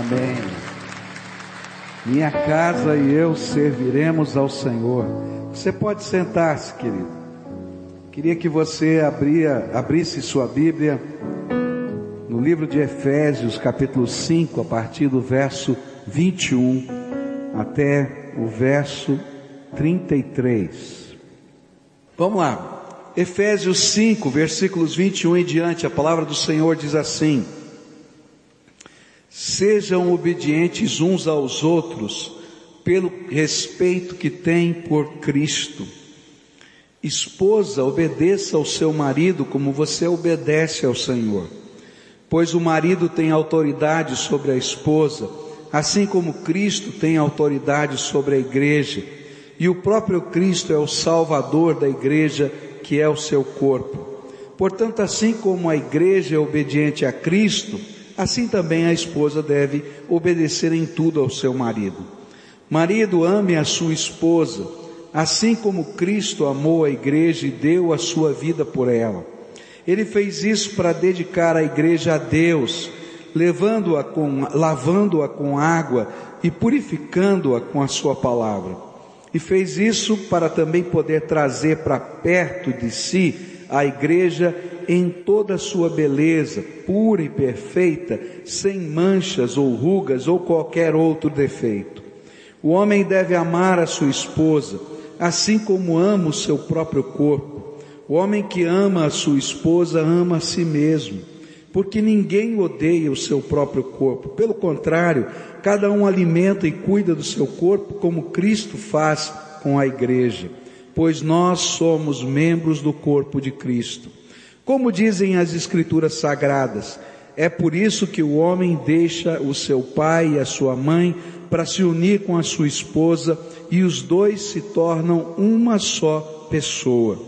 Amém. Minha casa e eu serviremos ao Senhor. Você pode sentar-se, querido. Queria que você abria, abrisse sua Bíblia no livro de Efésios, capítulo 5, a partir do verso 21 até o verso 33. Vamos lá. Efésios 5, versículos 21 em diante, a palavra do Senhor diz assim: Sejam obedientes uns aos outros, pelo respeito que têm por Cristo. Esposa, obedeça ao seu marido como você obedece ao Senhor. Pois o marido tem autoridade sobre a esposa, assim como Cristo tem autoridade sobre a igreja, e o próprio Cristo é o Salvador da igreja que é o seu corpo. Portanto, assim como a igreja é obediente a Cristo, assim também a esposa deve obedecer em tudo ao seu marido. Marido, ame a sua esposa, assim como Cristo amou a igreja e deu a sua vida por ela. Ele fez isso para dedicar a igreja a Deus, levando-a com, lavando-a com água e purificando-a com a sua palavra. E fez isso para também poder trazer para perto de si a igreja em toda a sua beleza, pura e perfeita, sem manchas ou rugas ou qualquer outro defeito. O homem deve amar a sua esposa, assim como ama o seu próprio corpo. O homem que ama a sua esposa ama a si mesmo, porque ninguém odeia o seu próprio corpo. Pelo contrário, cada um alimenta e cuida do seu corpo como Cristo faz com a igreja, pois nós somos membros do corpo de Cristo. Como dizem as escrituras sagradas, é por isso que o homem deixa o seu pai e a sua mãe para se unir com a sua esposa e os dois se tornam uma só pessoa.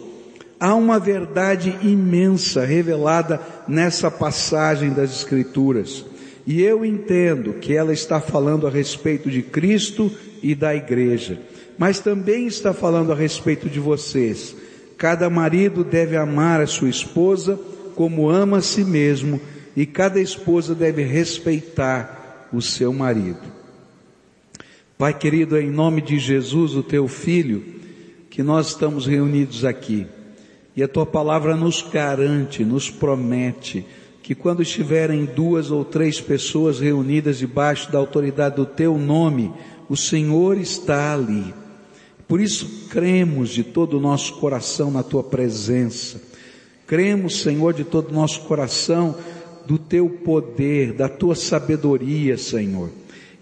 Há uma verdade imensa revelada nessa passagem das escrituras. E eu entendo que ela está falando a respeito de Cristo e da igreja, mas também está falando a respeito de vocês. Cada marido deve amar a sua esposa como ama a si mesmo e cada esposa deve respeitar o seu marido. Pai querido, é em nome de Jesus, o teu filho, que nós estamos reunidos aqui. E a tua palavra nos garante, nos promete, que quando estiverem duas ou três pessoas reunidas debaixo da autoridade do teu nome, o Senhor está ali. Por isso cremos de todo o nosso coração na tua presença. Cremos, Senhor, de todo o nosso coração do teu poder, da tua sabedoria, Senhor.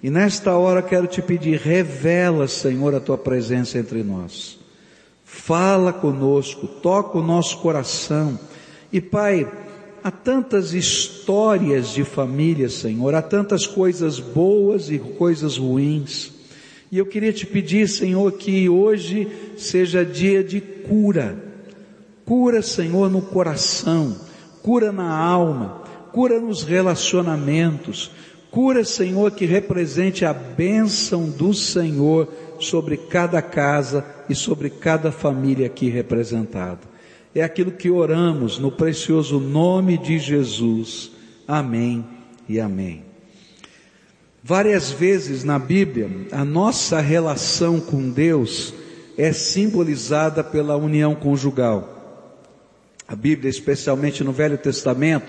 E nesta hora quero te pedir, revela, Senhor, a tua presença entre nós. Fala conosco, toca o nosso coração. E Pai, há tantas histórias de família, Senhor, há tantas coisas boas e coisas ruins. E eu queria te pedir, Senhor, que hoje seja dia de cura. Cura, Senhor, no coração, cura na alma, cura nos relacionamentos, cura, Senhor, que represente a bênção do Senhor sobre cada casa e sobre cada família aqui representada. É aquilo que oramos no precioso nome de Jesus. Amém e amém. Várias vezes na Bíblia, a nossa relação com Deus é simbolizada pela união conjugal. A Bíblia, especialmente no Velho Testamento,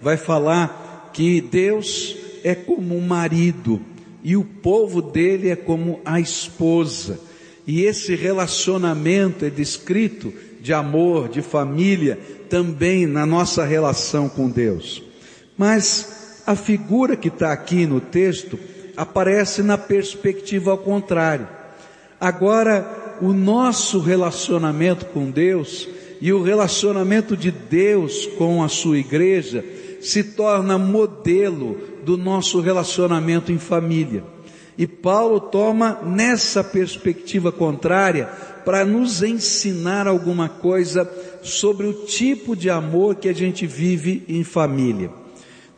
vai falar que Deus é como um marido e o povo dele é como a esposa. E esse relacionamento é descrito de amor, de família, também na nossa relação com Deus. Mas a figura que está aqui no texto aparece na perspectiva ao contrário. Agora, o nosso relacionamento com Deus e o relacionamento de Deus com a sua igreja se torna modelo do nosso relacionamento em família. E Paulo toma nessa perspectiva contrária para nos ensinar alguma coisa sobre o tipo de amor que a gente vive em família.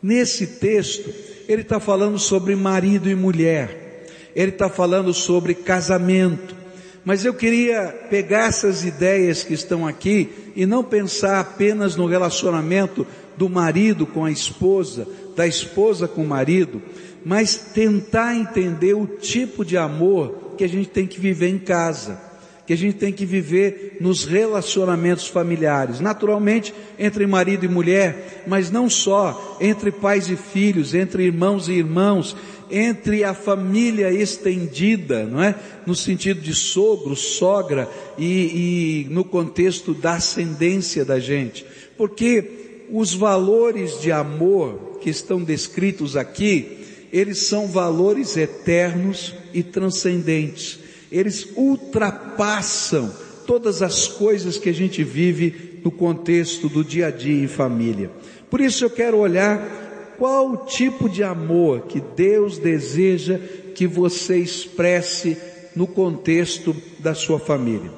Nesse texto, ele está falando sobre marido e mulher, ele está falando sobre casamento, Mas eu queria pegar essas ideias que estão aqui e não pensar apenas no relacionamento do marido com a esposa, da esposa com o marido, mas tentar entender o tipo de amor que a gente tem que viver em casa, que a gente tem que viver nos relacionamentos familiares, naturalmente entre marido e mulher, mas não só, entre pais e filhos, entre irmãos e irmãos, entre a família estendida, não é? No sentido de sogro, sogra e, e no contexto da ascendência da gente. Porque os valores de amor que estão descritos aqui, eles são valores eternos e transcendentes. Eles ultrapassam todas as coisas que a gente vive no contexto do dia a dia em família. Por isso eu quero olhar qual o tipo de amor que Deus deseja que você expresse no contexto da sua família.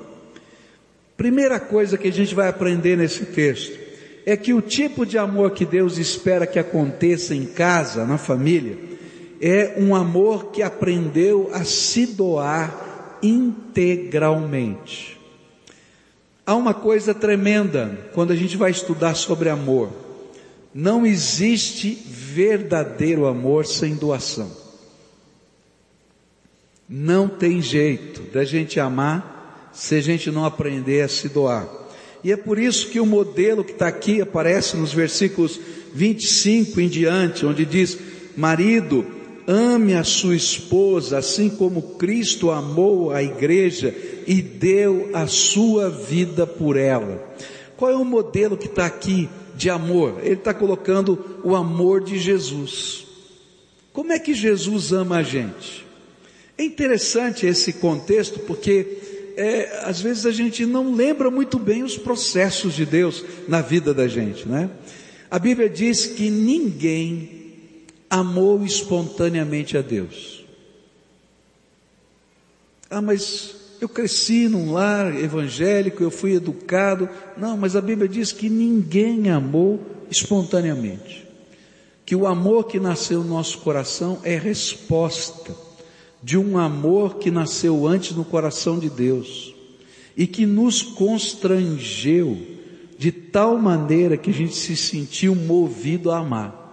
Primeira coisa que a gente vai aprender nesse texto é que o tipo de amor que Deus espera que aconteça em casa, na família, é um amor que aprendeu a se doar integralmente. Há uma coisa tremenda quando a gente vai estudar sobre amor. Não existe verdadeiro amor sem doação. Não tem jeito da gente amar se a gente não aprender a se doar. E é por isso que o modelo que está aqui aparece nos versículos 25 em diante, onde diz: Marido, ame a sua esposa, assim como Cristo amou a igreja e deu a sua vida por ela. Qual é o modelo que está aqui? de amor. Ele está colocando o amor de Jesus. Como é que Jesus ama a gente? É interessante esse contexto porque é, às vezes a gente não lembra muito bem os processos de Deus na vida da gente, né? A Bíblia diz que ninguém amou espontaneamente a Deus. Ah, mas eu cresci num lar evangélico, eu fui educado. Não, mas a Bíblia diz que ninguém amou espontaneamente. Que o amor que nasceu no nosso coração é resposta de um amor que nasceu antes no coração de Deus e que nos constrangeu de tal maneira que a gente se sentiu movido a amar.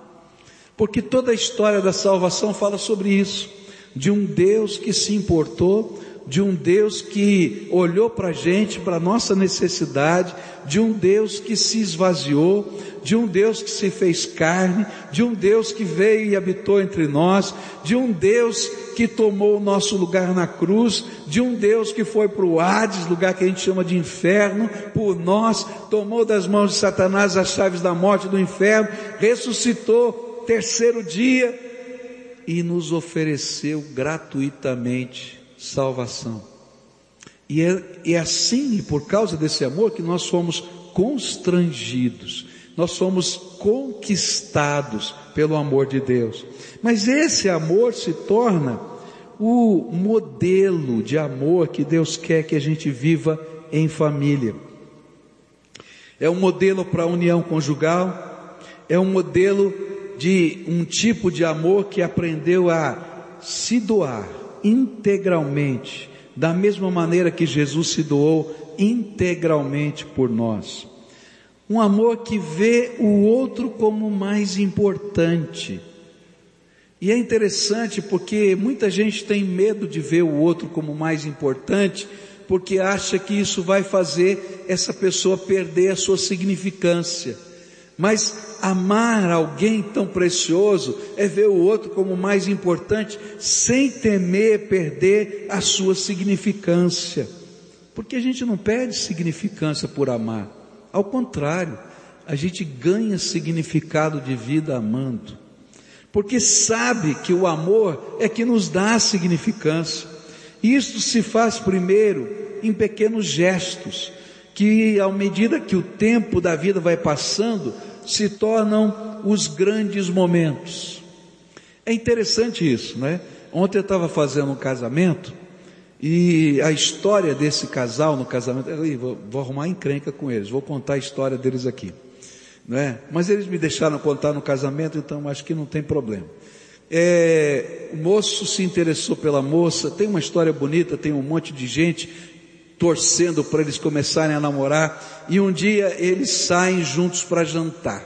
Porque toda a história da salvação fala sobre isso, de um Deus que se importou de um Deus que olhou para a gente, para a nossa necessidade, de um Deus que se esvaziou, de um Deus que se fez carne, de um Deus que veio e habitou entre nós, de um Deus que tomou o nosso lugar na cruz, de um Deus que foi para o Hades, lugar que a gente chama de inferno, por nós, tomou das mãos de Satanás as chaves da morte do inferno, ressuscitou terceiro dia e nos ofereceu gratuitamente salvação. E é, é assim, por causa desse amor, que nós somos constrangidos, nós somos conquistados pelo amor de Deus. Mas esse amor se torna o modelo de amor que Deus quer que a gente viva em família. É um modelo para a união conjugal, é um modelo de um tipo de amor que aprendeu a se doar, integralmente, da mesma maneira que Jesus se doou integralmente por nós. Um amor que vê o outro como mais importante. E é interessante porque muita gente tem medo de ver o outro como mais importante, porque acha que isso vai fazer essa pessoa perder a sua significância. Mas amar alguém tão precioso é ver o outro como mais importante, sem temer perder a sua significância. Porque a gente não perde significância por amar. Ao contrário, a gente ganha significado de vida amando. Porque sabe que o amor é que nos dá significância. Isso se faz primeiro em pequenos gestos que, à medida que o tempo da vida vai passando, se tornam os grandes momentos. É interessante isso, né? Ontem eu estava fazendo um casamento e a história desse casal no casamento, eu vou, vou arrumar encrenca com eles, vou contar a história deles aqui, né? Mas eles me deixaram contar no casamento, então acho que não tem problema. É, o moço se interessou pela moça, tem uma história bonita, tem um monte de gente torcendo para eles começarem a namorar, e um dia eles saem juntos para jantar.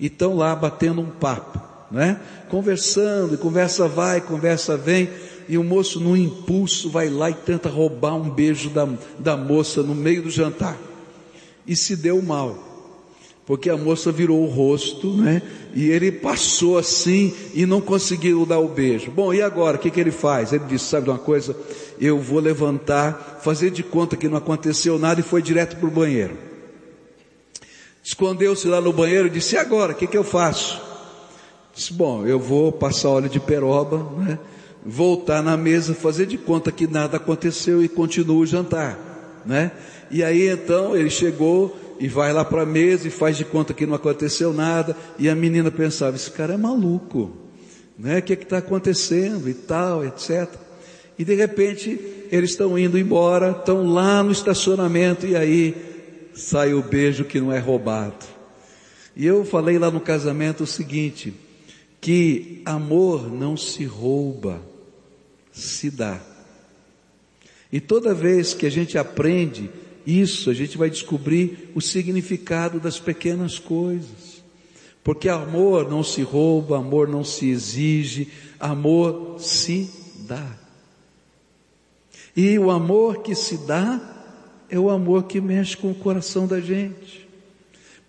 E estão lá batendo um papo, né? Conversando, e conversa vai, conversa vem, e o moço, no impulso, vai lá e tenta roubar um beijo da, da moça no meio do jantar. E se deu mal porque a moça virou o rosto, né? E ele passou assim e não conseguiu dar o beijo. Bom, e agora? O que, que ele faz? Ele disse: Sabe de uma coisa? Eu vou levantar, fazer de conta que não aconteceu nada e foi direto para o banheiro. Escondeu-se lá no banheiro e disse: E agora? O que, que eu faço? Disse: Bom, eu vou passar óleo de peroba, né? Voltar na mesa, fazer de conta que nada aconteceu e continuo o jantar, né? E aí então ele chegou, e vai lá para a mesa e faz de conta que não aconteceu nada, e a menina pensava, esse cara é maluco, né? O que é está acontecendo e tal, etc. E de repente eles estão indo embora, estão lá no estacionamento e aí sai o beijo que não é roubado. E eu falei lá no casamento o seguinte, que amor não se rouba, se dá. E toda vez que a gente aprende isso, a gente vai descobrir o significado das pequenas coisas. Porque amor não se rouba, amor não se exige, amor se dá. E o amor que se dá é o amor que mexe com o coração da gente.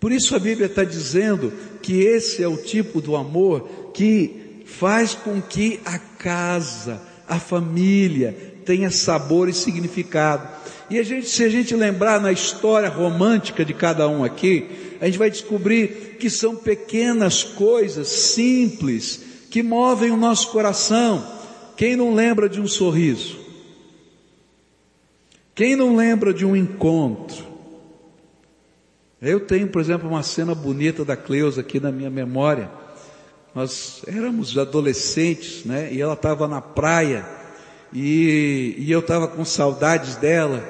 Por isso a Bíblia está dizendo que esse é o tipo do amor que faz com que a casa, a família tenha sabor e significado. E a gente, se a gente lembrar na história romântica de cada um aqui, a gente vai descobrir que são pequenas coisas simples que movem o nosso coração. Quem não lembra de um sorriso? Quem não lembra de um encontro? Eu tenho, por exemplo, uma cena bonita da Cleusa aqui na minha memória. Nós éramos adolescentes, né? E ela estava na praia e, e eu estava com saudades dela,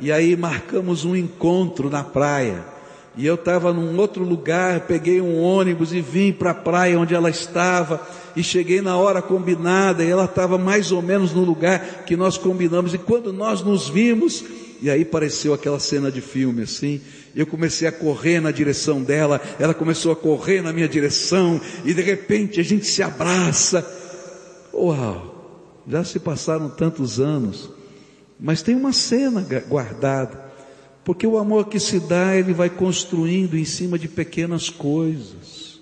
e aí marcamos um encontro na praia. E eu estava num outro lugar, peguei um ônibus e vim para a praia onde ela estava, e cheguei na hora combinada, e ela estava mais ou menos no lugar que nós combinamos, e quando nós nos vimos, e aí pareceu aquela cena de filme assim, eu comecei a correr na direção dela, ela começou a correr na minha direção, e de repente a gente se abraça. Uau! Já se passaram tantos anos, mas tem uma cena guardada, porque o amor que se dá, ele vai construindo em cima de pequenas coisas,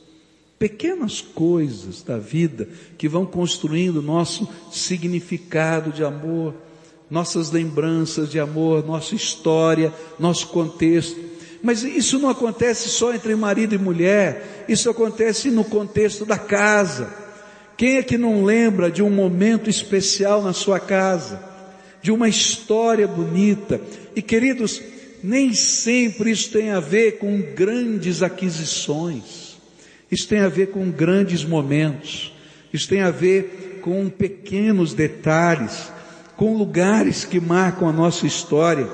pequenas coisas da vida que vão construindo nosso significado de amor, nossas lembranças de amor, nossa história, nosso contexto. Mas isso não acontece só entre marido e mulher, isso acontece no contexto da casa. Quem é que não lembra de um momento especial na sua casa? De uma história bonita? E queridos, nem sempre isso tem a ver com grandes aquisições. Isso tem a ver com grandes momentos. Isso tem a ver com pequenos detalhes, com lugares que marcam a nossa história,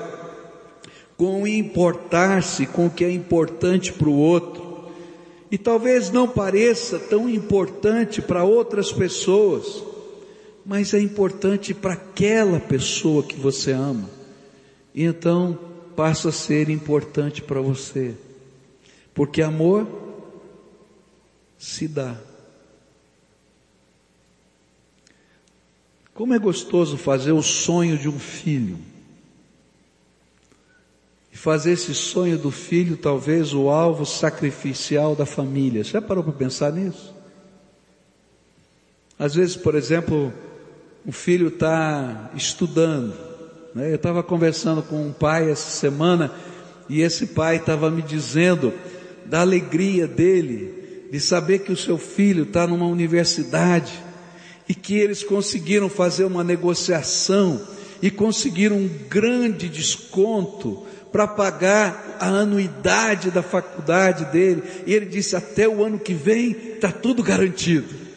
com importar-se com o que é importante para o outro e talvez não pareça tão importante para outras pessoas, mas é importante para aquela pessoa que você ama. E então passa a ser importante para você. Porque amor se dá. Como é gostoso fazer o sonho de um filho fazer esse sonho do filho talvez o alvo sacrificial da família. Você já parou para pensar nisso? Às vezes, por exemplo, o filho está estudando. Né? Eu estava conversando com um pai essa semana e esse pai estava me dizendo da alegria dele de saber que o seu filho está numa universidade e que eles conseguiram fazer uma negociação e conseguiram um grande desconto para pagar a anuidade da faculdade dele. E ele disse: até o ano que vem está tudo garantido.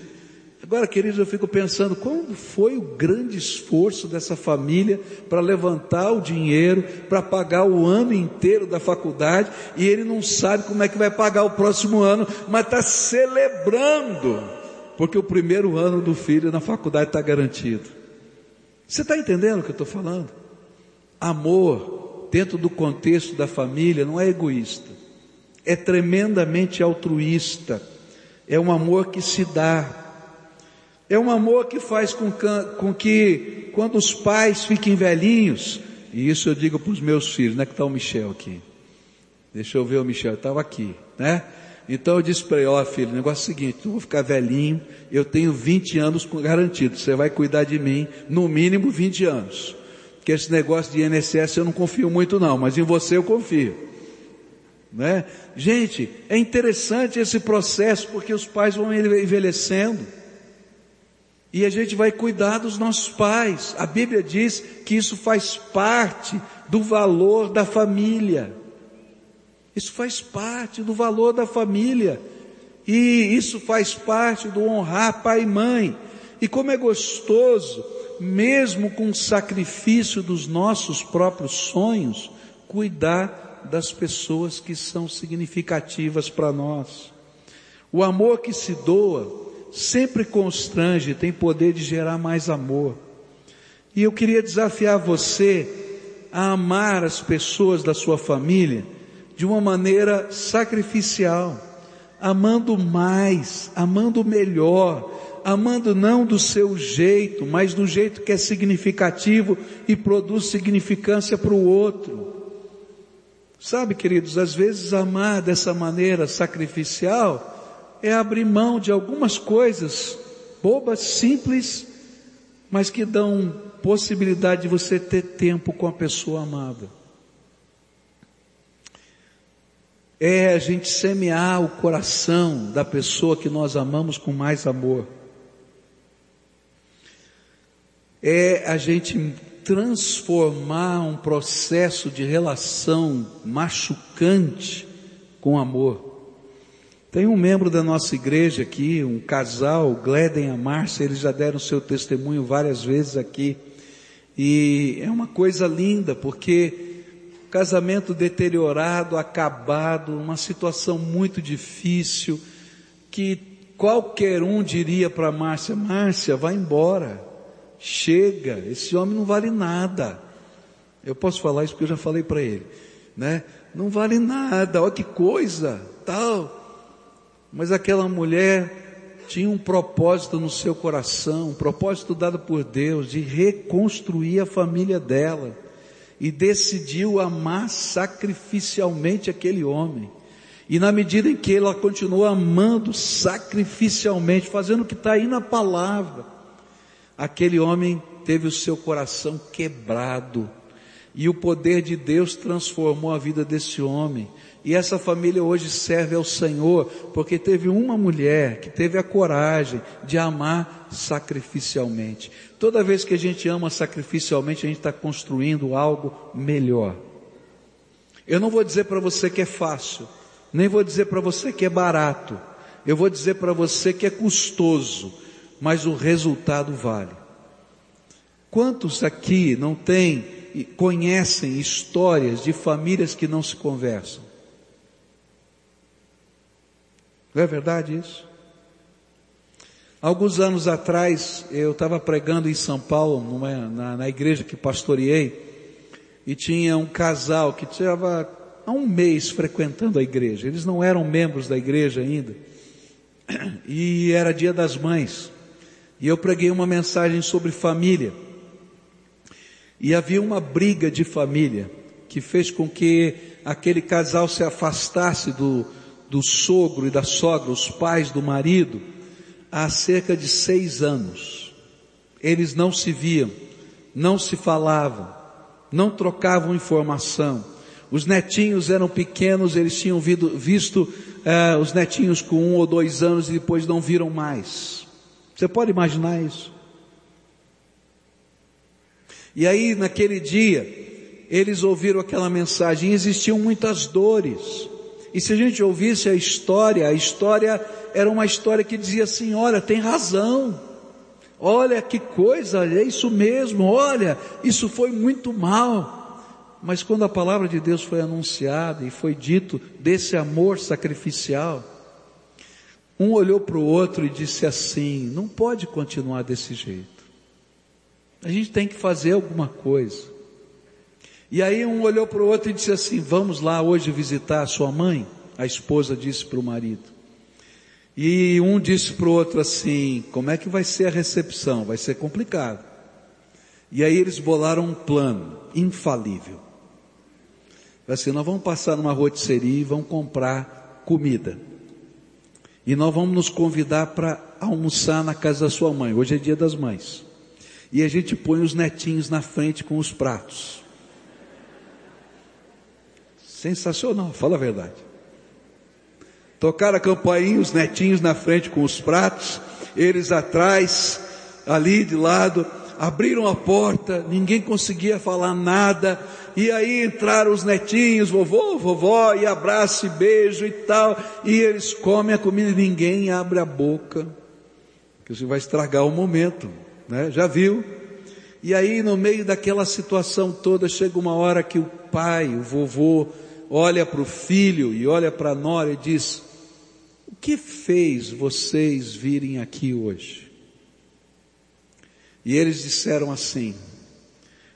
Agora, queridos, eu fico pensando qual foi o grande esforço dessa família para levantar o dinheiro, para pagar o ano inteiro da faculdade, e ele não sabe como é que vai pagar o próximo ano, mas está celebrando porque o primeiro ano do filho na faculdade está garantido. Você está entendendo o que eu estou falando? Amor, dentro do contexto da família, não é egoísta, é tremendamente altruísta, é um amor que se dá, é um amor que faz com, com que, quando os pais fiquem velhinhos, e isso eu digo para os meus filhos, né, que está o Michel aqui. Deixa eu ver o Michel, estava aqui, né? Então eu disse para ele, ó oh, filho, o negócio é o seguinte, eu vou ficar velhinho, eu tenho 20 anos garantido, você vai cuidar de mim, no mínimo 20 anos. Porque esse negócio de INSS eu não confio muito não, mas em você eu confio. Né? Gente, é interessante esse processo porque os pais vão envelhecendo. E a gente vai cuidar dos nossos pais. A Bíblia diz que isso faz parte do valor da família. Isso faz parte do valor da família. E isso faz parte do honrar pai e mãe. E como é gostoso, mesmo com o sacrifício dos nossos próprios sonhos, cuidar das pessoas que são significativas para nós. O amor que se doa sempre constrange, tem poder de gerar mais amor. E eu queria desafiar você a amar as pessoas da sua família de uma maneira sacrificial, amando mais, amando melhor, amando não do seu jeito, mas do jeito que é significativo e produz significância para o outro. Sabe, queridos, às vezes amar dessa maneira sacrificial é abrir mão de algumas coisas bobas, simples, mas que dão possibilidade de você ter tempo com a pessoa amada. é a gente semear o coração da pessoa que nós amamos com mais amor. É a gente transformar um processo de relação machucante com amor. Tem um membro da nossa igreja aqui, um casal, Gleden e Márcia, eles já deram seu testemunho várias vezes aqui. E é uma coisa linda, porque casamento deteriorado, acabado, uma situação muito difícil, que qualquer um diria para Márcia, Márcia, vai embora, chega, esse homem não vale nada. Eu posso falar isso porque eu já falei para ele, né? Não vale nada, olha que coisa, tal. Mas aquela mulher tinha um propósito no seu coração, um propósito dado por Deus de reconstruir a família dela e decidiu amar sacrificialmente aquele homem. E na medida em que ela continuou amando sacrificialmente, fazendo o que está aí na palavra, aquele homem teve o seu coração quebrado. E o poder de Deus transformou a vida desse homem. E essa família hoje serve ao Senhor, porque teve uma mulher que teve a coragem de amar sacrificialmente. Toda vez que a gente ama sacrificialmente, a gente está construindo algo melhor. Eu não vou dizer para você que é fácil, nem vou dizer para você que é barato. Eu vou dizer para você que é custoso, mas o resultado vale. Quantos aqui não têm, conhecem histórias de famílias que não se conversam? Não é verdade isso? Alguns anos atrás, eu estava pregando em São Paulo, numa, na, na, igreja que pastoreei, e tinha um casal que estava há um mês frequentando a igreja. Eles não eram membros da igreja ainda. E era dia das mães. E eu preguei uma mensagem sobre família. E havia uma briga de família que fez com que aquele casal se afastasse do, do sogro e da sogra, os pais do marido, há cerca de seis anos. Eles não se viam, não se falavam, não trocavam informação. Os netinhos eram pequenos, eles tinham visto, visto eh, os netinhos com um ou dois anos e depois não viram mais. Você pode imaginar isso? E aí, naquele dia, eles ouviram aquela mensagem, e existiam muitas dores. E se a gente ouvisse a história, a história era uma história que dizia assim: olha, tem razão. Olha que coisa, é isso mesmo. Olha, isso foi muito mal. Mas quando a palavra de Deus foi anunciada e foi dito desse amor sacrificial, Um olhou para o outro e disse assim: não pode continuar desse jeito. A gente tem que fazer alguma coisa. E aí um olhou para o outro e disse assim: vamos lá hoje visitar a sua mãe? A esposa disse para o marido. E um disse para o outro assim: como é que vai ser a recepção? Vai ser complicado. E aí eles bolaram um plano infalível. Assim, nós vamos passar numa rotisserie e vamos comprar comida. E nós vamos nos convidar para almoçar na casa da sua mãe. Hoje é dia das mães. E a gente põe os netinhos na frente com os pratos. Sensacional, fala a verdade. Tocaram a campainha, os netinhos na frente com os pratos, eles atrás, ali de lado, abriram a porta, ninguém conseguia falar nada, e aí entraram os netinhos, vovô, vovó, e abraço e beijo e tal, e eles comem a comida e ninguém abre a boca, que você vai estragar o momento, né? Já viu? E aí no meio daquela situação toda chega uma hora que o pai, o vovô, olha para o filho e olha para a nora e diz, o que fez vocês virem aqui hoje? E eles disseram assim: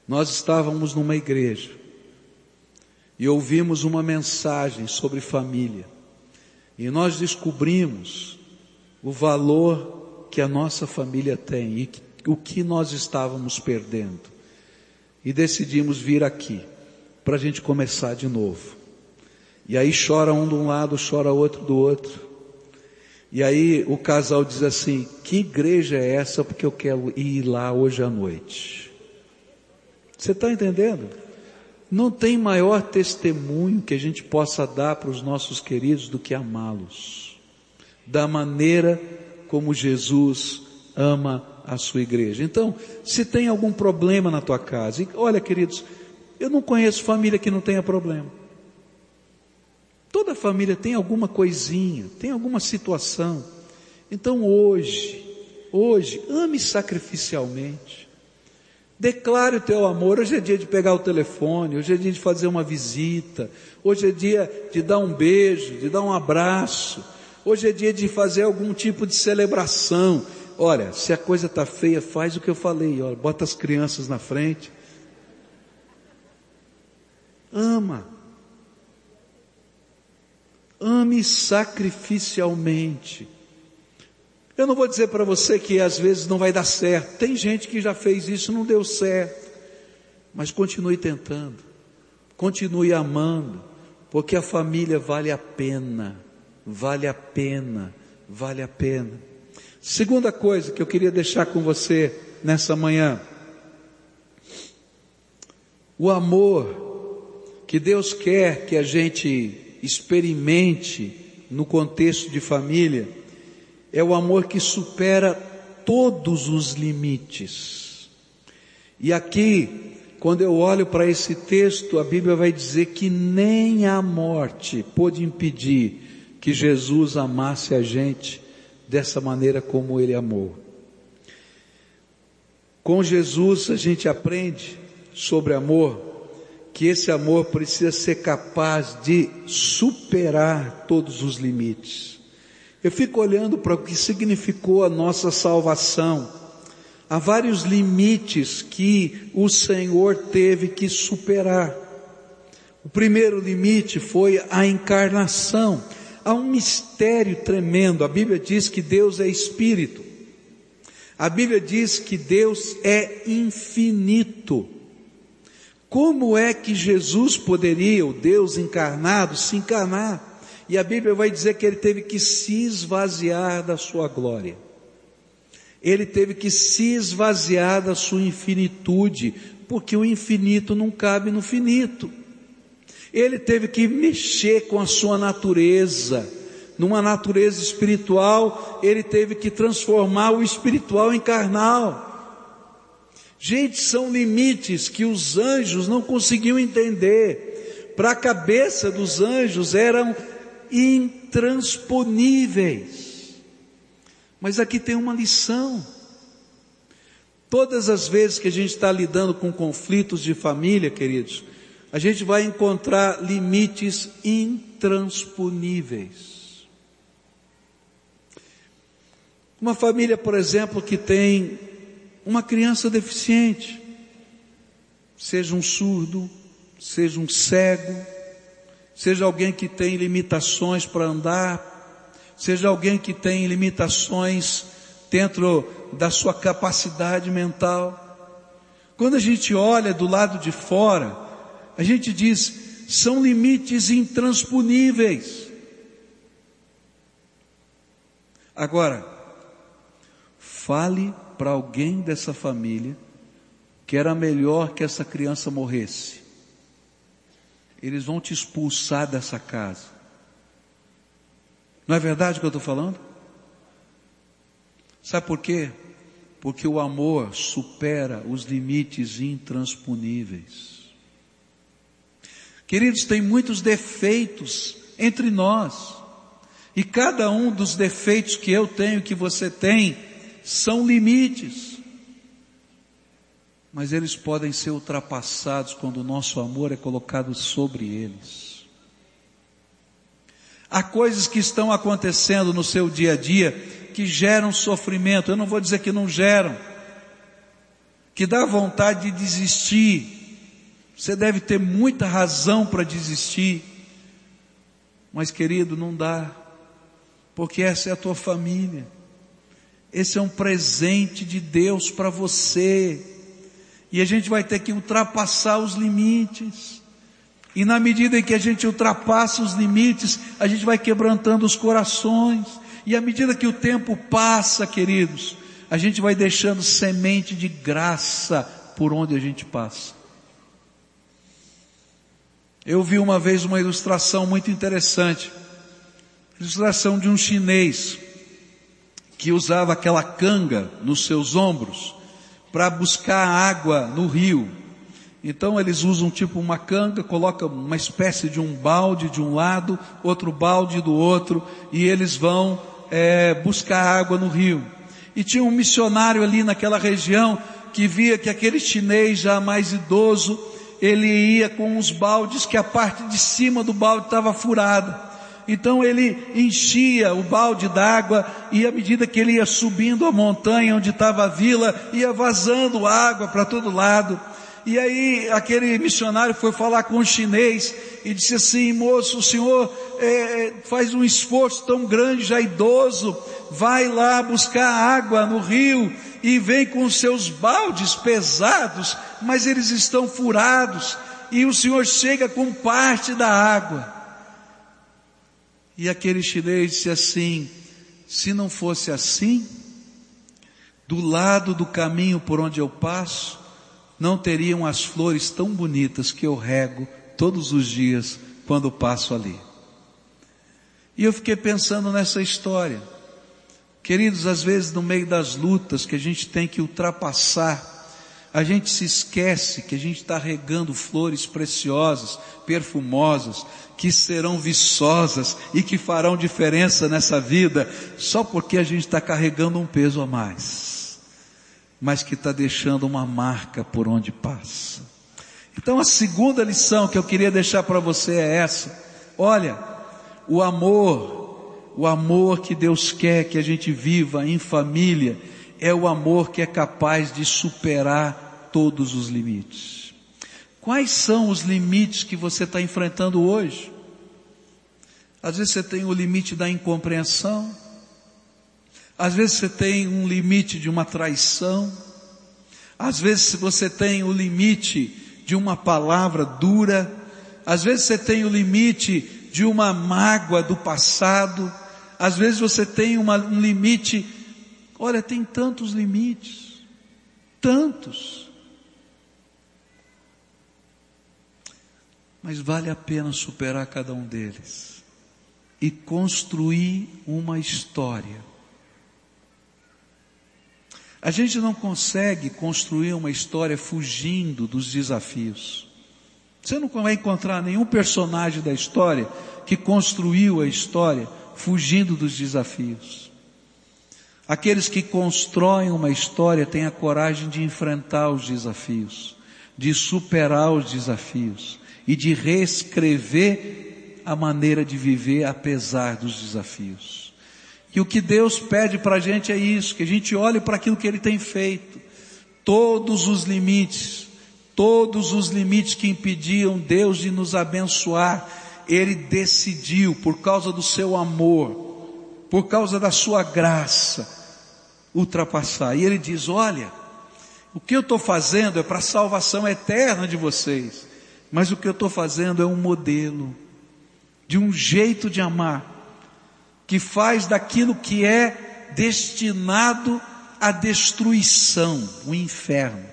Nós estávamos numa igreja e ouvimos uma mensagem sobre família, e nós descobrimos o valor que a nossa família tem e o que nós estávamos perdendo, e decidimos vir aqui para a gente começar de novo. E aí chora um de um lado, chora outro do outro. E aí o casal diz assim: Que igreja é essa? Porque eu quero ir lá hoje à noite. Você está entendendo? Não tem maior testemunho que a gente possa dar para os nossos queridos do que amá-los, da maneira como Jesus ama a sua igreja. Então, se tem algum problema na tua casa, e olha, queridos, eu não conheço família que não tenha problema. Toda família tem alguma coisinha, tem alguma situação. Então hoje, hoje, ame sacrificialmente. Declare o teu amor. Hoje é dia de pegar o telefone, hoje é dia de fazer uma visita, hoje é dia de dar um beijo, de dar um abraço, hoje é dia de fazer algum tipo de celebração. Olha, se a coisa está feia, faz o que eu falei, olha, bota as crianças na frente. Ama. Ame sacrificialmente. Eu não vou dizer para você que às vezes não vai dar certo. Tem gente que já fez isso, não deu certo. Mas continue tentando. Continue amando, porque a família vale a pena. Vale a pena. Vale a pena. Segunda coisa que eu queria deixar com você nessa manhã. O amor que Deus quer que a gente experimente no contexto de família é o amor que supera todos os limites. E aqui, quando eu olho para esse texto, a Bíblia vai dizer que nem a morte pôde impedir que Jesus amasse a gente dessa maneira como ele amou. Com Jesus a gente aprende sobre amor que esse amor precisa ser capaz de superar todos os limites. Eu fico olhando para o que significou a nossa salvação. Há vários limites que o Senhor teve que superar. O primeiro limite foi a encarnação. Há um mistério tremendo. A Bíblia diz que Deus é espírito. A Bíblia diz que Deus é infinito. Como é que Jesus poderia, o Deus encarnado, se encarnar? E a Bíblia vai dizer que ele teve que se esvaziar da sua glória. Ele teve que se esvaziar da sua infinitude, porque o infinito não cabe no finito. Ele teve que mexer com a sua natureza, numa natureza espiritual, ele teve que transformar o espiritual em carnal. Gente, são limites que os anjos não conseguiam entender. Para a cabeça dos anjos eram intransponíveis. Mas aqui tem uma lição. Todas as vezes que a gente está lidando com conflitos de família, queridos, a gente vai encontrar limites intransponíveis. Uma família, por exemplo, que tem uma criança deficiente, seja um surdo, seja um cego, seja alguém que tem limitações para andar, seja alguém que tem limitações dentro da sua capacidade mental. Quando a gente olha do lado de fora, a gente diz, são limites intransponíveis. Agora, fale para alguém dessa família que era melhor que essa criança morresse. Eles vão te expulsar dessa casa. Não é verdade o que eu estou falando? Sabe por quê? Porque o amor supera os limites intransponíveis. Queridos, tem muitos defeitos entre nós. E cada um dos defeitos que eu tenho, que você tem, são limites. Mas eles podem ser ultrapassados quando o nosso amor é colocado sobre eles. Há coisas que estão acontecendo no seu dia a dia que geram sofrimento. Eu não vou dizer que não geram, que dá vontade de desistir. Você deve ter muita razão para desistir. Mas querido, não dá. Porque essa é a tua família. Esse é um presente de Deus para você. E a gente vai ter que ultrapassar os limites. E na medida em que a gente ultrapassa os limites, a gente vai quebrantando os corações. E à medida que o tempo passa, queridos, a gente vai deixando semente de graça por onde a gente passa. Eu vi uma vez uma ilustração muito interessante. Ilustração de um chinês que usava aquela canga nos seus ombros para buscar água no rio. Então eles usam tipo uma canga, colocam uma espécie de um balde de um lado, outro balde do outro, e eles vão é, buscar água no rio. E tinha um missionário ali naquela região que via que aquele chinês já mais idoso, ele ia com os baldes que a parte de cima do balde estava furada. Então ele enchia o balde d'água e à medida que ele ia subindo a montanha onde estava a vila, ia vazando água para todo lado. E aí aquele missionário foi falar com o chinês e disse assim, moço, o senhor é, faz um esforço tão grande, já idoso, vai lá buscar água no rio e vem com seus baldes pesados, mas eles estão furados e o senhor chega com parte da água. E aquele chinês disse assim, se não fosse assim, do lado do caminho por onde eu passo, não teriam as flores tão bonitas que eu rego todos os dias quando passo ali. E eu fiquei pensando nessa história. Queridos, às vezes no meio das lutas que a gente tem que ultrapassar, a gente se esquece que a gente está regando flores preciosas, perfumosas, que serão viçosas e que farão diferença nessa vida, só porque a gente está carregando um peso a mais mas que está deixando uma marca por onde passa. Então a segunda lição que eu queria deixar para você é essa. Olha, o amor, o amor que Deus quer que a gente viva em família, é o amor que é capaz de superar todos os limites. Quais são os limites que você está enfrentando hoje? Às vezes você tem o limite da incompreensão, às vezes você tem um limite de uma traição. Às vezes você tem o limite de uma palavra dura. Às vezes você tem o limite de uma mágoa do passado. Às vezes você tem uma, um limite. Olha, tem tantos limites. Tantos. Mas vale a pena superar cada um deles e construir uma história a gente não consegue construir uma história fugindo dos desafios. Você não vai encontrar nenhum personagem da história que construiu a história fugindo dos desafios. Aqueles que constroem uma história têm a coragem de enfrentar os desafios, de superar os desafios e de reescrever a maneira de viver apesar dos desafios. E o que Deus pede para a gente é isso, que a gente olhe para aquilo que Ele tem feito. Todos os limites, todos os limites que impediam Deus de nos abençoar, Ele decidiu, por causa do seu amor, por causa da sua graça, ultrapassar. E Ele diz, olha, o que eu estou fazendo é para a salvação eterna de vocês, mas o que eu estou fazendo é um modelo de um jeito de amar que faz daquilo que é destinado à destruição, o inferno,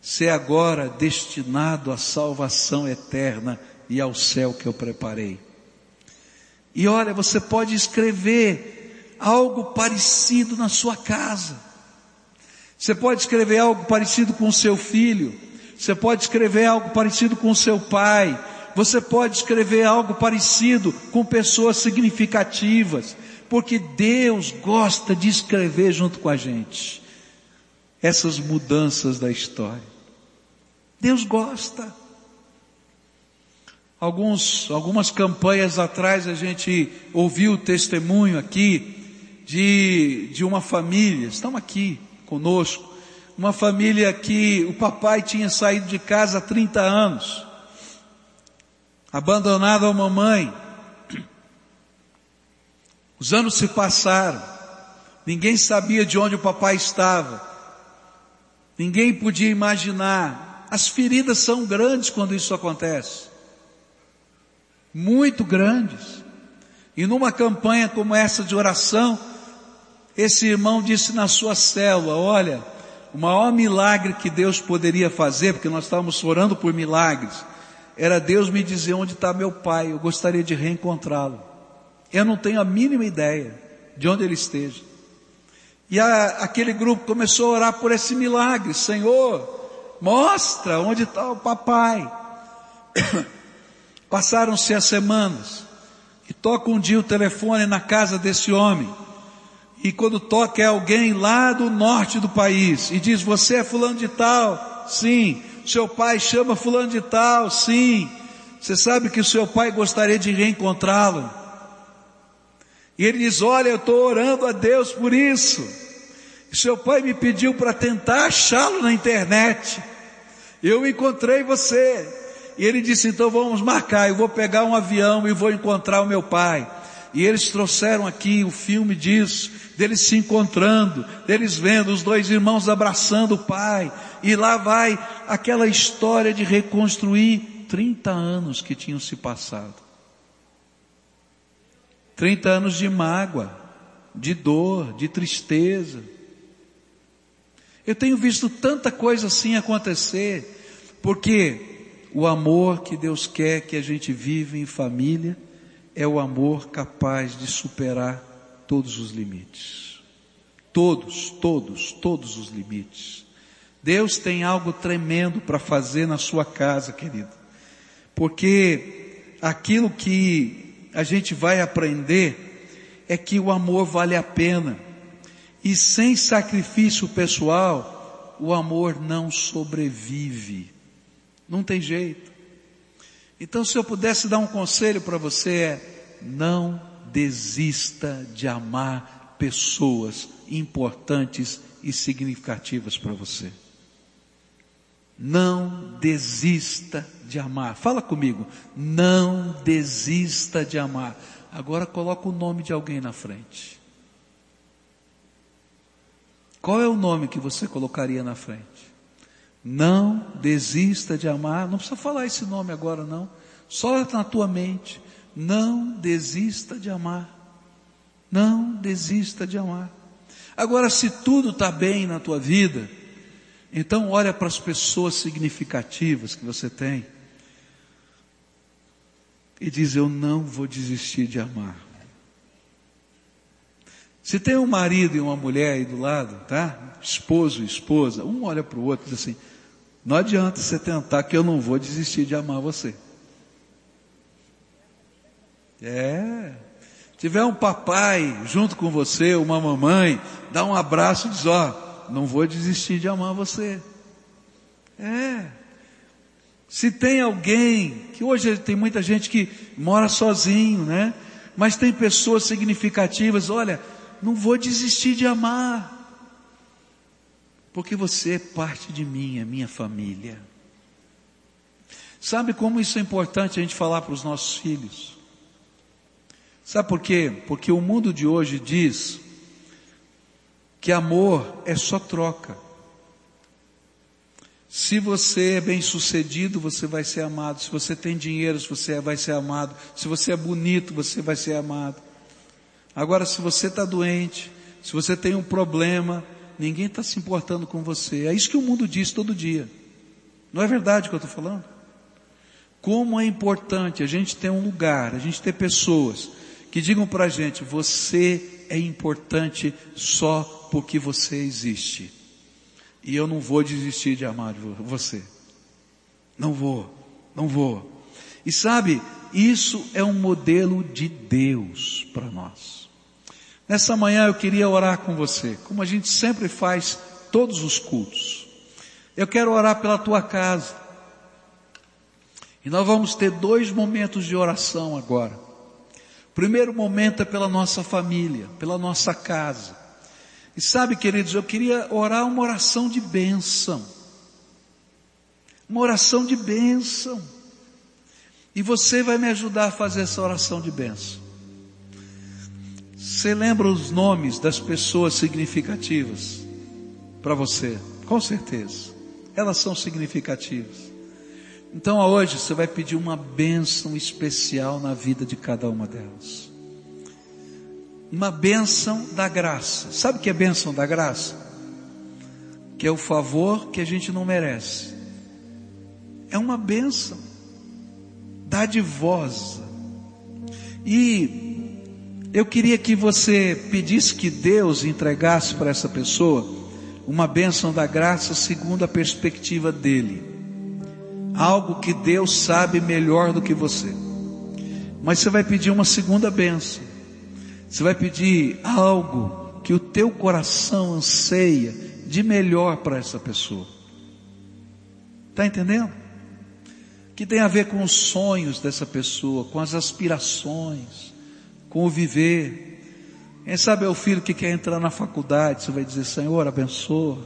ser agora destinado à salvação eterna e ao céu que eu preparei. E olha, você pode escrever algo parecido na sua casa. Você pode escrever algo parecido com o seu filho. Você pode escrever algo parecido com seu pai. Você pode escrever algo parecido com pessoas significativas, porque Deus gosta de escrever junto com a gente. Essas mudanças da história. Deus gosta. Alguns, algumas campanhas atrás a gente ouviu o testemunho aqui de, de uma família, estão aqui conosco, uma família que o papai tinha saído de casa há 30 anos abandonado a mamãe. Os anos se passaram, ninguém sabia de onde o papai estava, ninguém podia imaginar. As feridas são grandes quando isso acontece, muito grandes. E numa campanha como essa de oração, esse irmão disse na sua célula: Olha, o maior milagre que Deus poderia fazer, porque nós estávamos orando por milagres, era Deus me dizer onde está meu pai, eu gostaria de reencontrá-lo. Eu não tenho a mínima ideia de onde ele esteja. E a, aquele grupo começou a orar por esse milagre, Senhor, mostra onde está o papai. Passaram-se as semanas, e toca um dia o telefone na casa desse homem, e quando toca é alguém lá do norte do país, e diz, você é fulano de tal? Sim seu pai chama fulano de tal, sim. Você sabe que o seu pai gostaria de reencontrá-lo. E ele diz, olha, eu estou orando a Deus por isso. Seu pai me pediu para tentar achá-lo na internet. Eu encontrei você. E ele disse, então vamos marcar, eu vou pegar um avião e vou encontrar o meu pai. E eles trouxeram aqui o filme disso, deles se encontrando, deles vendo os dois irmãos abraçando o pai. E lá vai aquela história de reconstruir 30 anos que tinham se passado. 30 anos de mágoa, de dor, de tristeza. Eu tenho visto tanta coisa assim acontecer, porque o amor que Deus quer que a gente vive em família é o amor capaz de superar todos os limites. Todos, todos, todos os limites. Deus tem algo tremendo para fazer na sua casa, querido. Porque aquilo que a gente vai aprender é que o amor vale a pena. E sem sacrifício pessoal, o amor não sobrevive. Não tem jeito. Então, se eu pudesse dar um conselho para você é, não desista de amar pessoas importantes e significativas para você. Não desista de amar. Fala comigo. Não desista de amar. Agora coloca o nome de alguém na frente. Qual é o nome que você colocaria na frente? Não desista de amar. Não precisa falar esse nome agora, não. Só na tua mente. Não desista de amar. Não desista de amar. Agora, se tudo está bem na tua vida, então olha para as pessoas significativas que você tem e diz: Eu não vou desistir de amar. Se tem um marido e uma mulher aí do lado, tá? Esposo e esposa, um olha para o outro e diz assim: não adianta você tentar que eu não vou desistir de amar você. É. Tiver um papai junto com você, uma mamãe, dá um abraço e diz, ó, oh, não vou desistir de amar você. É. Se tem alguém, que hoje tem muita gente que mora sozinho, né? Mas tem pessoas significativas, olha, não vou desistir de amar. Porque você é parte de mim, é minha família. Sabe como isso é importante a gente falar para os nossos filhos? Sabe por quê? Porque o mundo de hoje diz que amor é só troca. Se você é bem sucedido, você vai ser amado. Se você tem dinheiro, você vai ser amado. Se você é bonito, você vai ser amado. Agora, se você está doente, se você tem um problema, ninguém está se importando com você. É isso que o mundo diz todo dia. Não é verdade o que eu estou falando? Como é importante a gente ter um lugar, a gente ter pessoas que digam para a gente, você é importante só porque você existe. E eu não vou desistir de amar você. Não vou, não vou. E sabe, isso é um modelo de Deus para nós. Nessa manhã eu queria orar com você, como a gente sempre faz todos os cultos. Eu quero orar pela tua casa. E nós vamos ter dois momentos de oração agora. O primeiro momento é pela nossa família, pela nossa casa. E sabe, queridos, eu queria orar uma oração de bênção. Uma oração de bênção. E você vai me ajudar a fazer essa oração de bênção. Você lembra os nomes das pessoas significativas para você? Com certeza. Elas são significativas. Então hoje você vai pedir uma bênção especial na vida de cada uma delas uma bênção da graça. Sabe o que é bênção da graça? Que é o favor que a gente não merece. É uma bênção dadivosa. E eu queria que você pedisse que Deus entregasse para essa pessoa uma bênção da graça segundo a perspectiva dele. Algo que Deus sabe melhor do que você. Mas você vai pedir uma segunda bênção você vai pedir algo que o teu coração anseia de melhor para essa pessoa. Está entendendo? Que tem a ver com os sonhos dessa pessoa, com as aspirações, com o viver. Quem sabe é o filho que quer entrar na faculdade, você vai dizer, Senhor, abençoa.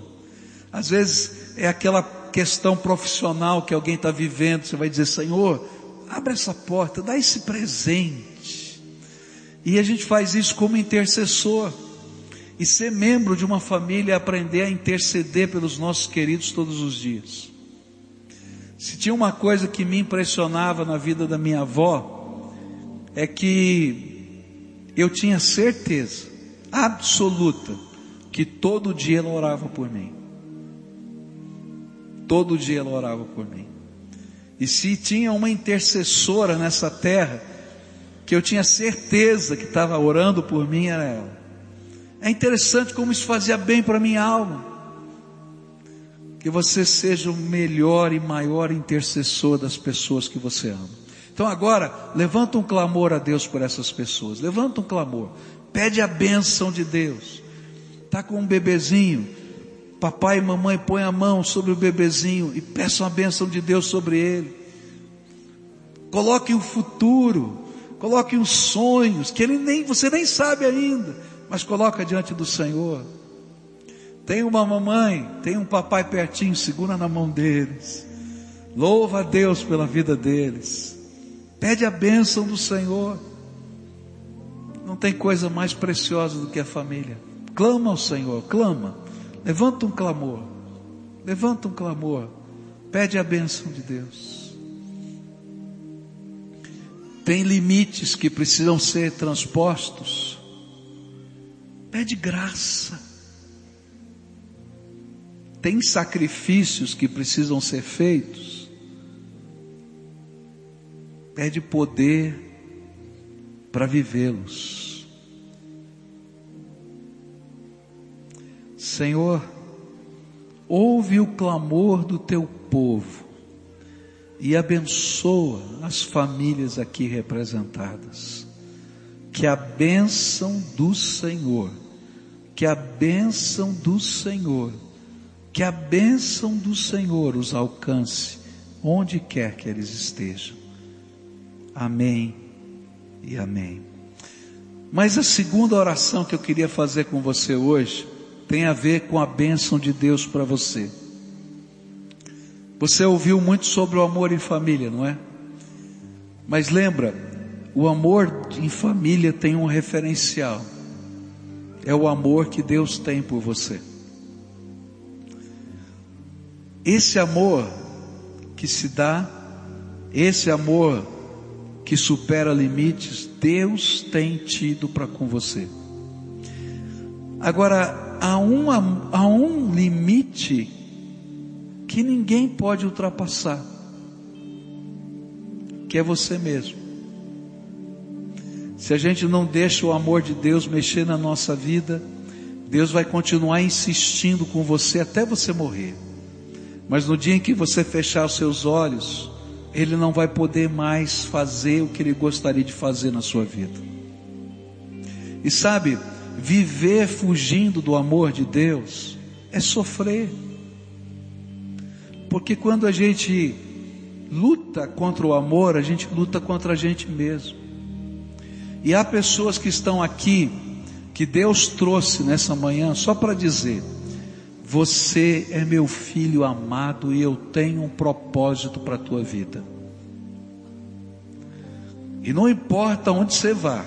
Às vezes é aquela questão profissional que alguém está vivendo, você vai dizer, Senhor, abre essa porta, dá esse presente. E a gente faz isso como intercessor. E ser membro de uma família é aprender a interceder pelos nossos queridos todos os dias. Se tinha uma coisa que me impressionava na vida da minha avó, é que eu tinha certeza absoluta que todo dia ela orava por mim. Todo dia ela orava por mim. E se tinha uma intercessora nessa terra, que eu tinha certeza que estava orando por mim era ela. É interessante como isso fazia bem para minha alma. Que você seja o melhor e maior intercessor das pessoas que você ama. Então agora, levanta um clamor a Deus por essas pessoas. Levanta um clamor. Pede a bênção de Deus. Tá com um bebezinho. Papai e mamãe põe a mão sobre o bebezinho e peçam a bênção de Deus sobre ele. Coloque o futuro Coloque os sonhos que ele nem, você nem sabe ainda, mas coloca diante do Senhor. Tem uma mamãe, tem um papai pertinho, segura na mão deles. Louva a Deus pela vida deles. Pede a bênção do Senhor. Não tem coisa mais preciosa do que a família. Clama ao Senhor, clama. Levanta um clamor. Levanta um clamor. Pede a bênção de Deus. Tem limites que precisam ser transpostos. Pede graça. Tem sacrifícios que precisam ser feitos. Pede poder para vivê-los. Senhor, ouve o clamor do teu povo e abençoa as famílias aqui representadas. Que a bênção do Senhor, que a bênção do Senhor, que a bênção do Senhor os alcance onde quer que eles estejam. Amém e amém. Mas a segunda oração que eu queria fazer com você hoje tem a ver com a bênção de Deus para você. Você ouviu muito sobre o amor em família, não é? Mas lembra, o amor em família tem um referencial. É o amor que Deus tem por você. Esse amor que se dá, esse amor que supera limites, Deus tem tido para com você. Agora, há um, há um limite que ninguém pode ultrapassar, que é você mesmo. Se a gente não deixa o amor de Deus mexer na nossa vida, Deus vai continuar insistindo com você até você morrer. Mas no dia em que você fechar os seus olhos, Ele não vai poder mais fazer o que Ele gostaria de fazer na sua vida. E sabe, viver fugindo do amor de Deus é sofrer. Porque quando a gente luta contra o amor, a gente luta contra a gente mesmo. E há pessoas que estão aqui, que Deus trouxe nessa manhã, só para dizer: Você é meu filho amado e eu tenho um propósito para a tua vida. E não importa onde você vá,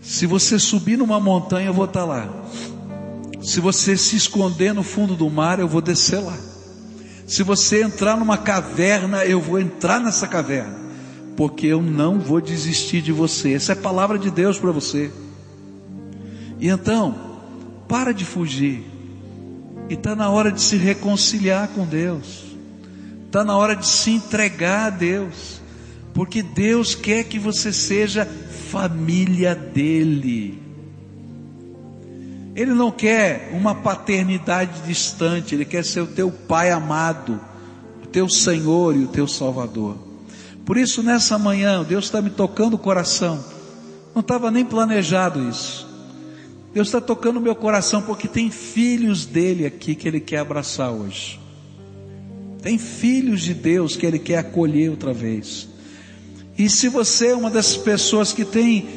se você subir numa montanha, eu vou estar lá. Se você se esconder no fundo do mar, eu vou descer lá. Se você entrar numa caverna, eu vou entrar nessa caverna porque eu não vou desistir de você. Essa é a palavra de Deus para você. E então, para de fugir. E está na hora de se reconciliar com Deus. Está na hora de se entregar a Deus. Porque Deus quer que você seja família dEle. Ele não quer uma paternidade distante, Ele quer ser o teu Pai amado, o teu Senhor e o teu Salvador. Por isso, nessa manhã, Deus está me tocando o coração. Não estava nem planejado isso. Deus está tocando meu coração porque tem filhos dele aqui que ele quer abraçar hoje. Tem filhos de Deus que ele quer acolher outra vez. E se você é uma dessas pessoas que tem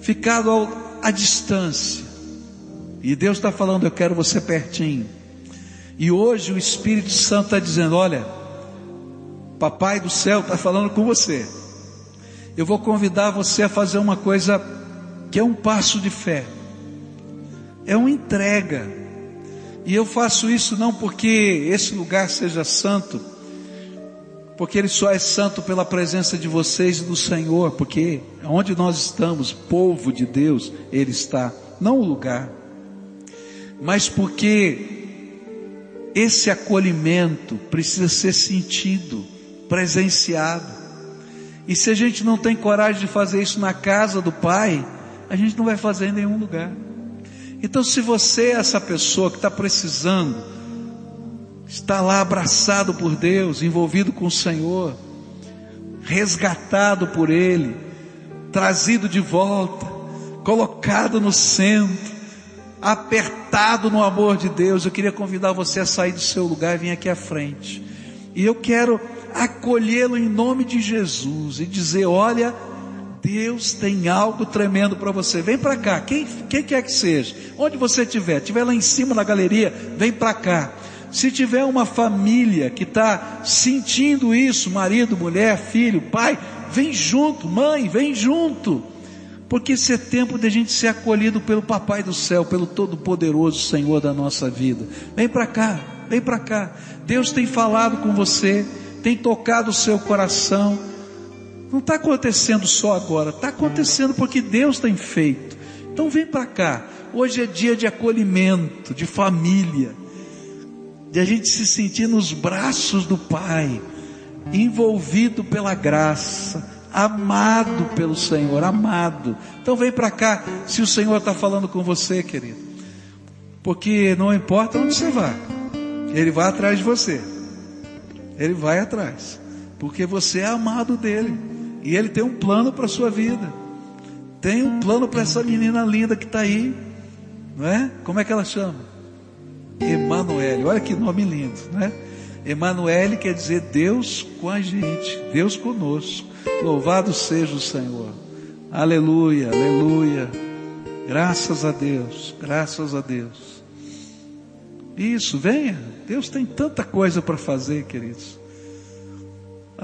ficado ao, à distância, e Deus está falando, eu quero você pertinho. E hoje o Espírito Santo está dizendo: olha, Papai do céu está falando com você. Eu vou convidar você a fazer uma coisa que é um passo de fé. É uma entrega. E eu faço isso não porque esse lugar seja santo, porque ele só é santo pela presença de vocês e do Senhor, porque onde nós estamos, povo de Deus, ele está, não o lugar, mas porque esse acolhimento precisa ser sentido presenciado. E se a gente não tem coragem de fazer isso na casa do Pai, a gente não vai fazer em nenhum lugar. Então, se você é essa pessoa que está precisando, está lá abraçado por Deus, envolvido com o Senhor, resgatado por Ele, trazido de volta, colocado no centro, apertado no amor de Deus, eu queria convidar você a sair do seu lugar e vir aqui à frente. E eu quero acolhê-lo em nome de Jesus e dizer: olha, Deus tem algo tremendo para você. Vem para cá, quem, quem quer que seja, onde você estiver, estiver lá em cima na galeria, vem para cá. Se tiver uma família que está sentindo isso, marido, mulher, filho, pai, vem junto, mãe, vem junto. Porque esse é tempo de a gente ser acolhido pelo Papai do céu, pelo Todo-Poderoso Senhor da nossa vida. Vem para cá, vem para cá. Deus tem falado com você tem tocado o seu coração. Não está acontecendo só agora, está acontecendo porque Deus tem feito. Então vem para cá. Hoje é dia de acolhimento, de família, de a gente se sentir nos braços do Pai, envolvido pela graça, amado pelo Senhor, amado. Então vem para cá, se o Senhor está falando com você, querido. Porque não importa onde você vá, Ele vai atrás de você. Ele vai atrás, porque você é amado dele e ele tem um plano para a sua vida. Tem um plano para essa menina linda que está aí, não é? Como é que ela chama? Emanuele. Olha que nome lindo, né? Emanuele quer dizer Deus com a gente, Deus conosco. Louvado seja o Senhor. Aleluia, aleluia. Graças a Deus, graças a Deus. Isso, venha. Deus tem tanta coisa para fazer, queridos.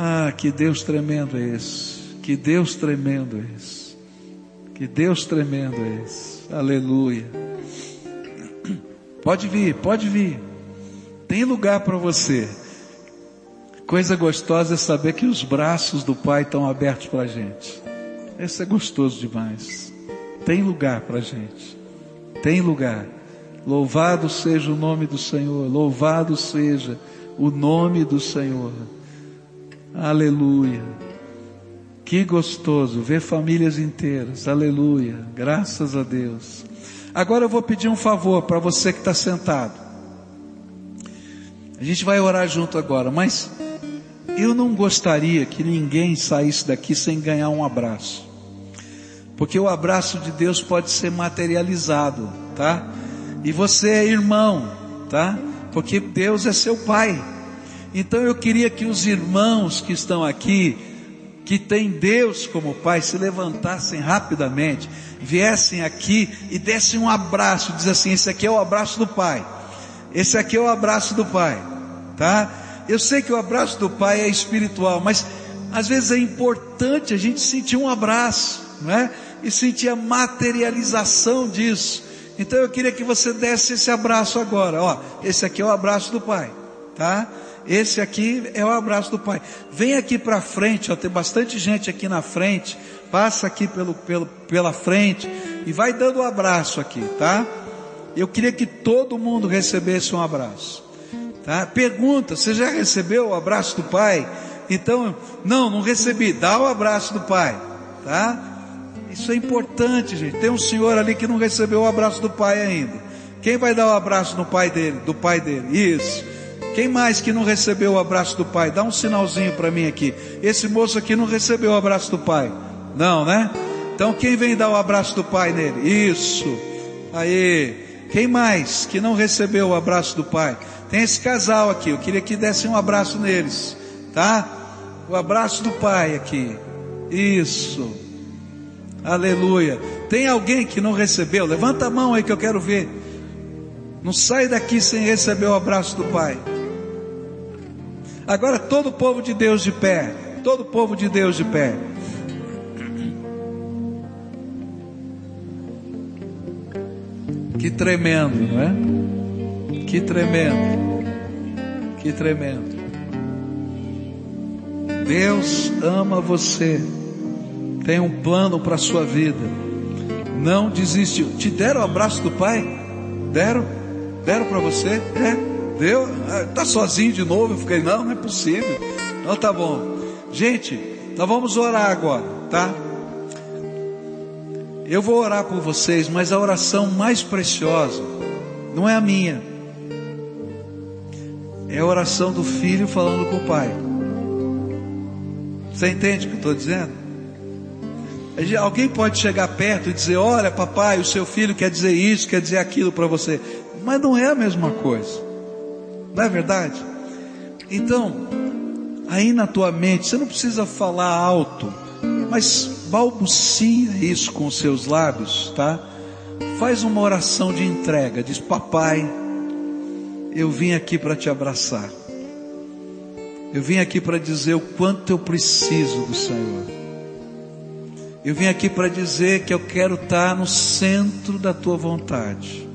Ah, que Deus tremendo é esse. Que Deus tremendo é esse. Que Deus tremendo é esse. Aleluia. Pode vir, pode vir. Tem lugar para você. Coisa gostosa é saber que os braços do Pai estão abertos para a gente. Isso é gostoso demais. Tem lugar para a gente. Tem lugar. Louvado seja o nome do Senhor. Louvado seja o nome do Senhor. Aleluia. Que gostoso ver famílias inteiras. Aleluia. Graças a Deus. Agora eu vou pedir um favor para você que está sentado. A gente vai orar junto agora, mas eu não gostaria que ninguém saísse daqui sem ganhar um abraço. Porque o abraço de Deus pode ser materializado, tá? E você é irmão, tá? Porque Deus é seu pai. Então eu queria que os irmãos que estão aqui, que têm Deus como pai, se levantassem rapidamente, viessem aqui e dessem um abraço, diz assim, esse aqui é o abraço do pai. Esse aqui é o abraço do pai, tá? Eu sei que o abraço do pai é espiritual, mas às vezes é importante a gente sentir um abraço, não é? E sentir a materialização disso. Então eu queria que você desse esse abraço agora, ó. Esse aqui é o abraço do pai, tá? Esse aqui é o abraço do pai. Vem aqui para frente, ó, tem bastante gente aqui na frente. Passa aqui pelo, pelo, pela frente e vai dando um abraço aqui, tá? Eu queria que todo mundo recebesse um abraço. Tá? Pergunta, você já recebeu o abraço do pai? Então, não, não recebi. Dá o abraço do pai, tá? Isso é importante, gente. Tem um senhor ali que não recebeu o abraço do pai ainda. Quem vai dar o abraço no pai dele, do pai dele? Isso. Quem mais que não recebeu o abraço do pai? Dá um sinalzinho para mim aqui. Esse moço aqui não recebeu o abraço do pai. Não, né? Então quem vem dar o abraço do pai nele? Isso. Aí. Quem mais que não recebeu o abraço do pai? Tem esse casal aqui, eu queria que desse um abraço neles, tá? O abraço do pai aqui. Isso. Aleluia. Tem alguém que não recebeu? Levanta a mão aí que eu quero ver. Não sai daqui sem receber o abraço do pai. Agora todo o povo de Deus de pé. Todo o povo de Deus de pé. Que tremendo, não é? Que tremendo. Que tremendo. Deus ama você. Tem um plano para a sua vida. Não desistiu. Te deram o abraço do Pai? Deram? Deram para você? É? Deu? Ah, tá sozinho de novo? Eu fiquei, não, não é possível. Não, tá bom. Gente, nós vamos orar agora, tá? Eu vou orar por vocês, mas a oração mais preciosa não é a minha. É a oração do filho falando com o pai. Você entende o que eu estou dizendo? Alguém pode chegar perto e dizer: Olha, papai, o seu filho quer dizer isso, quer dizer aquilo para você. Mas não é a mesma coisa. Não é verdade? Então, aí na tua mente, você não precisa falar alto, mas balbucia isso com os seus lábios, tá? Faz uma oração de entrega, diz: Papai, eu vim aqui para te abraçar. Eu vim aqui para dizer o quanto eu preciso do Senhor. Eu vim aqui para dizer que eu quero estar no centro da tua vontade.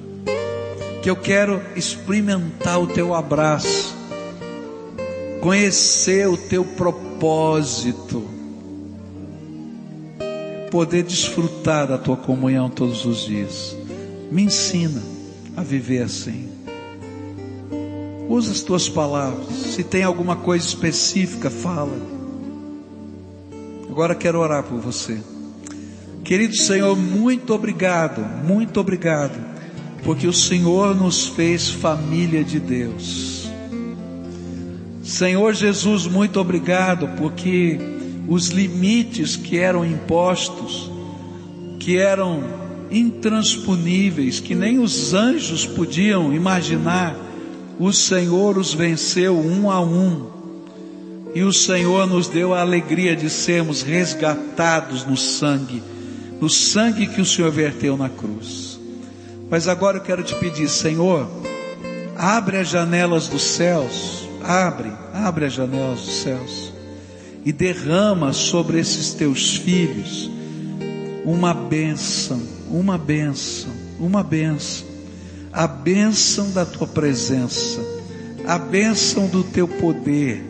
Que eu quero experimentar o teu abraço. Conhecer o teu propósito. Poder desfrutar da tua comunhão todos os dias. Me ensina a viver assim. Usa as tuas palavras. Se tem alguma coisa específica, fala. Agora quero orar por você. Querido Senhor, muito obrigado, muito obrigado, porque o Senhor nos fez família de Deus. Senhor Jesus, muito obrigado, porque os limites que eram impostos, que eram intransponíveis, que nem os anjos podiam imaginar, o Senhor os venceu um a um, e o Senhor nos deu a alegria de sermos resgatados no sangue no sangue que o Senhor verteu na cruz. Mas agora eu quero te pedir, Senhor, abre as janelas dos céus, abre, abre as janelas dos céus e derrama sobre esses teus filhos uma bênção, uma bênção, uma bênção, a bênção da tua presença, a bênção do teu poder,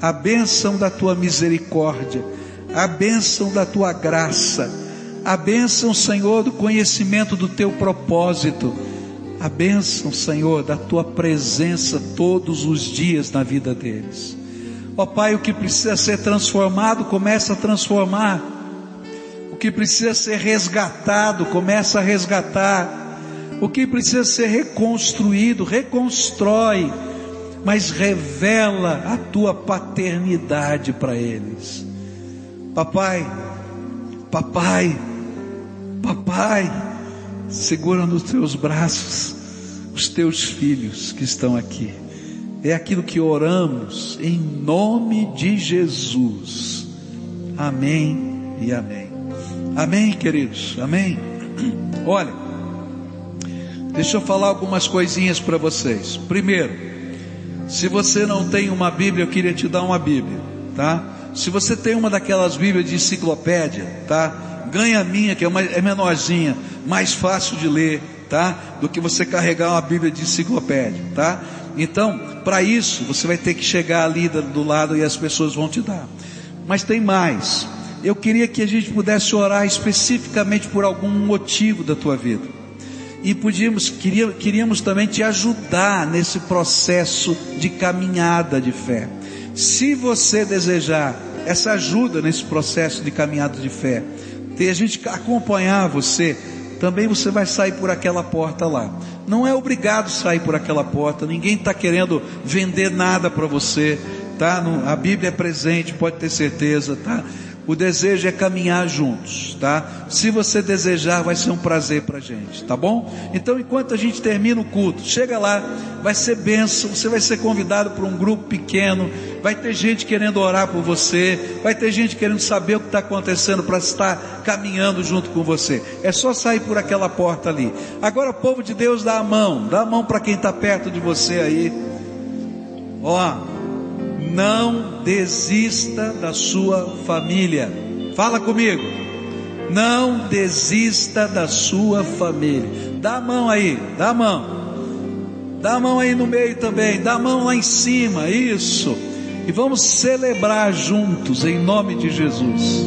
a bênção da tua misericórdia, a bênção da tua graça, a bênção, Senhor, do conhecimento do teu propósito, a bênção, Senhor, da tua presença todos os dias na vida deles. Ó Pai, o que precisa ser transformado, começa a transformar. O que precisa ser resgatado, começa a resgatar. O que precisa ser reconstruído, reconstrói, mas revela a tua paternidade para eles. Papai, papai, papai, segura nos teus braços os teus filhos que estão aqui é aquilo que oramos em nome de Jesus. Amém e amém. Amém, queridos. Amém. Olha, deixa eu falar algumas coisinhas para vocês. Primeiro, se você não tem uma Bíblia, eu queria te dar uma Bíblia, tá? Se você tem uma daquelas Bíblias de enciclopédia, tá? Ganha a minha, que é, uma, é menorzinha, mais fácil de ler, tá? Do que você carregar uma Bíblia de enciclopédia, tá? Então, para isso, você vai ter que chegar ali do lado e as pessoas vão te dar. Mas tem mais. Eu queria que a gente pudesse orar especificamente por algum motivo da tua vida. E podíamos, queria, queríamos também te ajudar nesse processo de caminhada de fé. Se você desejar essa ajuda nesse processo de caminhada de fé, ter a gente acompanhar você, também você vai sair por aquela porta lá. Não é obrigado sair por aquela porta, ninguém está querendo vender nada para você, tá? A Bíblia é presente, pode ter certeza, tá? O desejo é caminhar juntos, tá? Se você desejar, vai ser um prazer para gente, tá bom? Então, enquanto a gente termina o culto, chega lá, vai ser benção. Você vai ser convidado para um grupo pequeno. Vai ter gente querendo orar por você. Vai ter gente querendo saber o que está acontecendo para estar caminhando junto com você. É só sair por aquela porta ali. Agora, povo de Deus, dá a mão, dá a mão para quem está perto de você aí. Ó não desista da sua família. Fala comigo. Não desista da sua família. Dá a mão aí, dá a mão. Dá a mão aí no meio também, dá a mão lá em cima, isso. E vamos celebrar juntos em nome de Jesus.